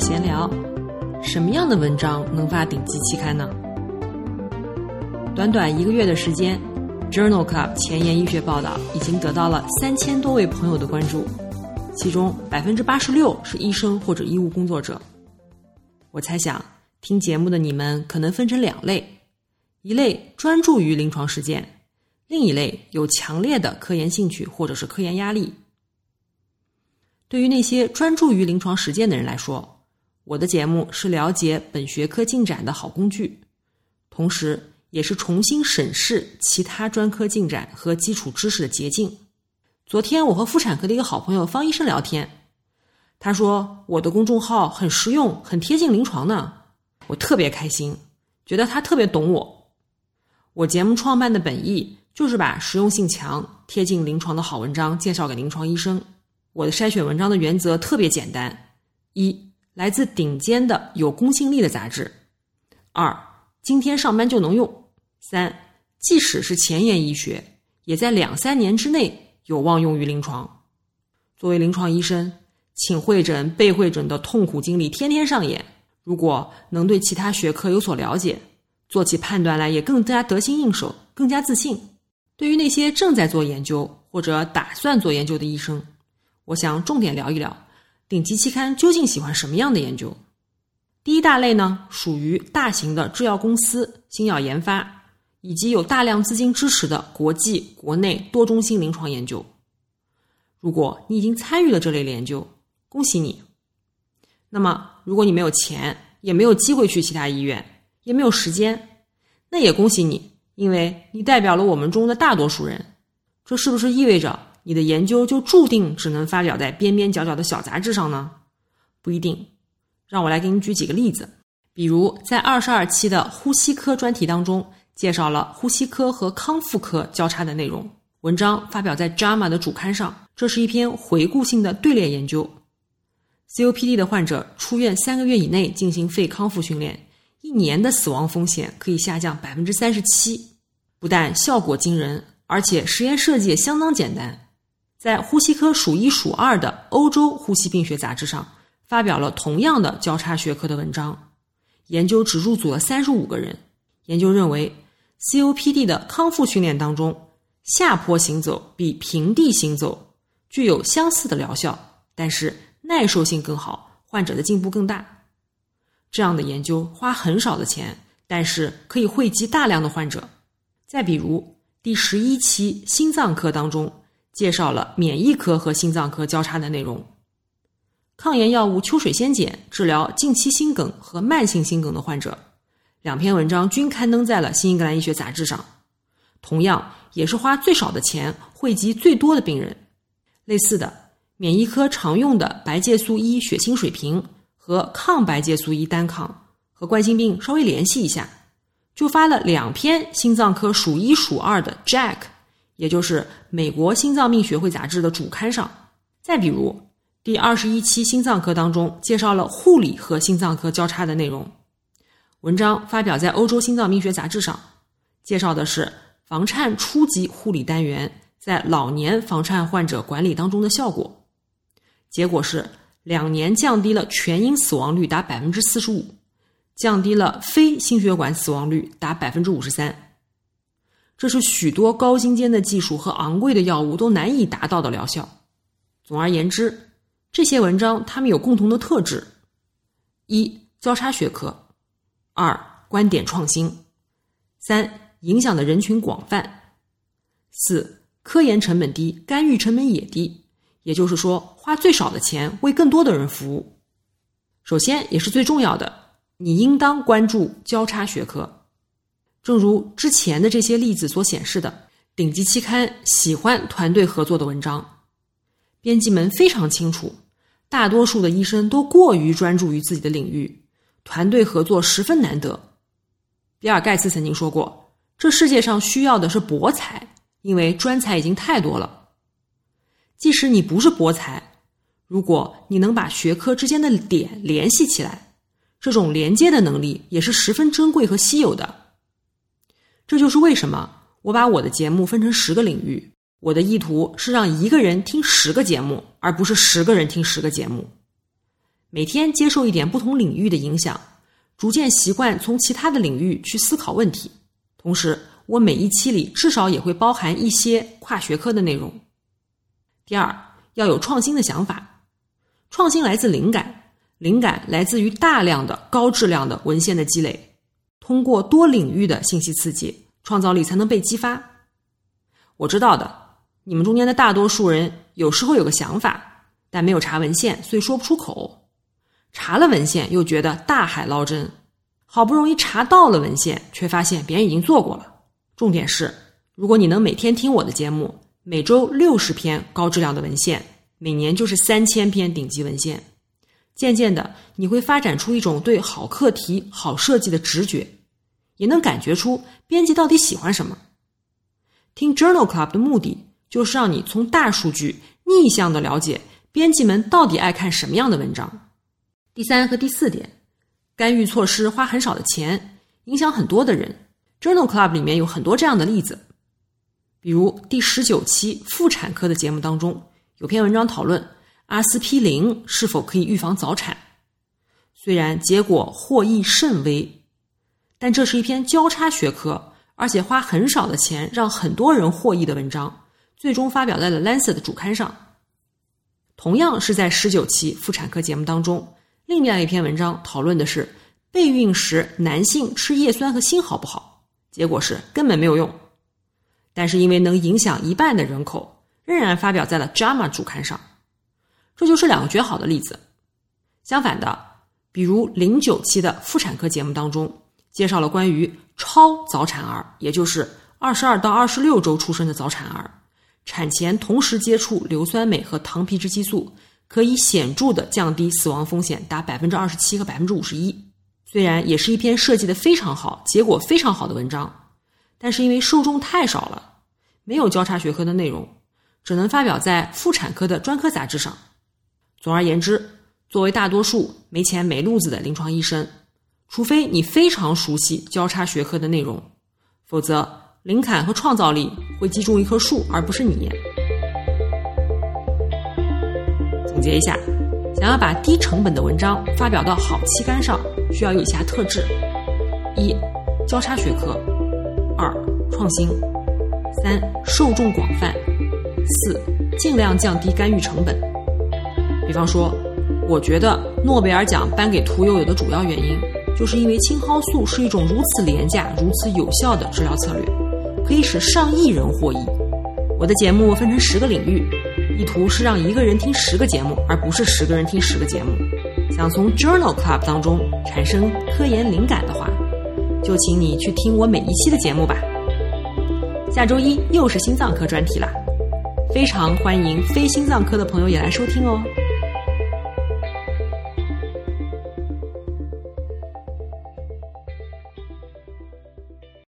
闲聊，什么样的文章能发顶级期刊呢？短短一个月的时间，Journal Club 前沿医学报道已经得到了三千多位朋友的关注，其中百分之八十六是医生或者医务工作者。我猜想，听节目的你们可能分成两类：一类专注于临床实践，另一类有强烈的科研兴趣或者是科研压力。对于那些专注于临床实践的人来说，我的节目是了解本学科进展的好工具，同时也是重新审视其他专科进展和基础知识的捷径。昨天我和妇产科的一个好朋友方医生聊天，他说我的公众号很实用，很贴近临床呢，我特别开心，觉得他特别懂我。我节目创办的本意就是把实用性强、贴近临床的好文章介绍给临床医生。我的筛选文章的原则特别简单：一，来自顶尖的有公信力的杂志；二，今天上班就能用；三，即使是前沿医学，也在两三年之内有望用于临床。作为临床医生，请会诊、被会诊的痛苦经历天天上演。如果能对其他学科有所了解，做起判断来也更加得心应手，更加自信。对于那些正在做研究或者打算做研究的医生，我想重点聊一聊，顶级期刊究竟喜欢什么样的研究？第一大类呢，属于大型的制药公司、新药研发，以及有大量资金支持的国际、国内多中心临床研究。如果你已经参与了这类研究，恭喜你。那么，如果你没有钱，也没有机会去其他医院，也没有时间，那也恭喜你，因为你代表了我们中的大多数人。这是不是意味着？你的研究就注定只能发表在边边角角的小杂志上呢？不一定。让我来给你举几个例子。比如在二十二期的呼吸科专题当中，介绍了呼吸科和康复科交叉的内容。文章发表在《JAMA》的主刊上。这是一篇回顾性的队列研究。COPD 的患者出院三个月以内进行肺康复训练，一年的死亡风险可以下降百分之三十七。不但效果惊人，而且实验设计也相当简单。在呼吸科数一数二的《欧洲呼吸病学杂志》上发表了同样的交叉学科的文章，研究只入组了三十五个人。研究认为，COPD 的康复训练当中，下坡行走比平地行走具有相似的疗效，但是耐受性更好，患者的进步更大。这样的研究花很少的钱，但是可以汇集大量的患者。再比如第十一期心脏科当中。介绍了免疫科和心脏科交叉的内容。抗炎药物秋水仙碱治疗近期心梗和慢性心梗的患者，两篇文章均刊登在了《新英格兰医学杂志》上。同样也是花最少的钱惠及最多的病人。类似的，免疫科常用的白介素一血清水平和抗白介素一单抗和冠心病稍微联系一下，就发了两篇心脏科数一数二的 Jack。也就是美国心脏病学会杂志的主刊上。再比如，第二十一期心脏科当中介绍了护理和心脏科交叉的内容，文章发表在欧洲心脏病学杂志上，介绍的是房颤初级护理单元在老年房颤患者管理当中的效果。结果是两年降低了全因死亡率达百分之四十五，降低了非心血管死亡率达百分之五十三。这是许多高精尖的技术和昂贵的药物都难以达到的疗效。总而言之，这些文章它们有共同的特质：一、交叉学科；二、观点创新；三、影响的人群广泛；四、科研成本低，干预成本也低。也就是说，花最少的钱为更多的人服务。首先，也是最重要的，你应当关注交叉学科。正如之前的这些例子所显示的，顶级期刊喜欢团队合作的文章。编辑们非常清楚，大多数的医生都过于专注于自己的领域，团队合作十分难得。比尔·盖茨曾经说过：“这世界上需要的是博才，因为专才已经太多了。即使你不是博才，如果你能把学科之间的点联系起来，这种连接的能力也是十分珍贵和稀有的。”这就是为什么我把我的节目分成十个领域。我的意图是让一个人听十个节目，而不是十个人听十个节目。每天接受一点不同领域的影响，逐渐习惯从其他的领域去思考问题。同时，我每一期里至少也会包含一些跨学科的内容。第二，要有创新的想法。创新来自灵感，灵感来自于大量的高质量的文献的积累。通过多领域的信息刺激，创造力才能被激发。我知道的，你们中间的大多数人有时候有个想法，但没有查文献，所以说不出口；查了文献，又觉得大海捞针；好不容易查到了文献，却发现别人已经做过了。重点是，如果你能每天听我的节目，每周六十篇高质量的文献，每年就是三千篇顶级文献。渐渐的，你会发展出一种对好课题、好设计的直觉，也能感觉出编辑到底喜欢什么。听 Journal Club 的目的，就是让你从大数据逆向的了解编辑们到底爱看什么样的文章。第三和第四点，干预措施花很少的钱，影响很多的人。Journal Club 里面有很多这样的例子，比如第十九期妇产科的节目当中，有篇文章讨论。阿司匹林是否可以预防早产？虽然结果获益甚微，但这是一篇交叉学科，而且花很少的钱让很多人获益的文章，最终发表在了《Lancet》的主刊上。同样是在十九期妇产科节目当中，另外一篇文章讨论的是备孕时男性吃叶酸和锌好不好？结果是根本没有用，但是因为能影响一半的人口，仍然发表在了《JAMA》主刊上。这就是两个绝好的例子。相反的，比如零九期的妇产科节目当中，介绍了关于超早产儿，也就是二十二到二十六周出生的早产儿，产前同时接触硫酸镁和糖皮质激素，可以显著的降低死亡风险达百分之二十七和百分之五十一。虽然也是一篇设计的非常好、结果非常好的文章，但是因为受众太少了，没有交叉学科的内容，只能发表在妇产科的专科杂志上。总而言之，作为大多数没钱没路子的临床医生，除非你非常熟悉交叉学科的内容，否则灵感和创造力会击中一棵树，而不是你。总结一下，想要把低成本的文章发表到好期刊上，需要有以下特质：一、交叉学科；二、创新；三、受众广泛；四、尽量降低干预成本。比方说，我觉得诺贝尔奖颁给屠呦呦的主要原因，就是因为青蒿素是一种如此廉价、如此有效的治疗策略，可以使上亿人获益。我的节目分成十个领域，意图是让一个人听十个节目，而不是十个人听十个节目。想从 Journal Club 当中产生科研灵感的话，就请你去听我每一期的节目吧。下周一又是心脏科专题啦，非常欢迎非心脏科的朋友也来收听哦。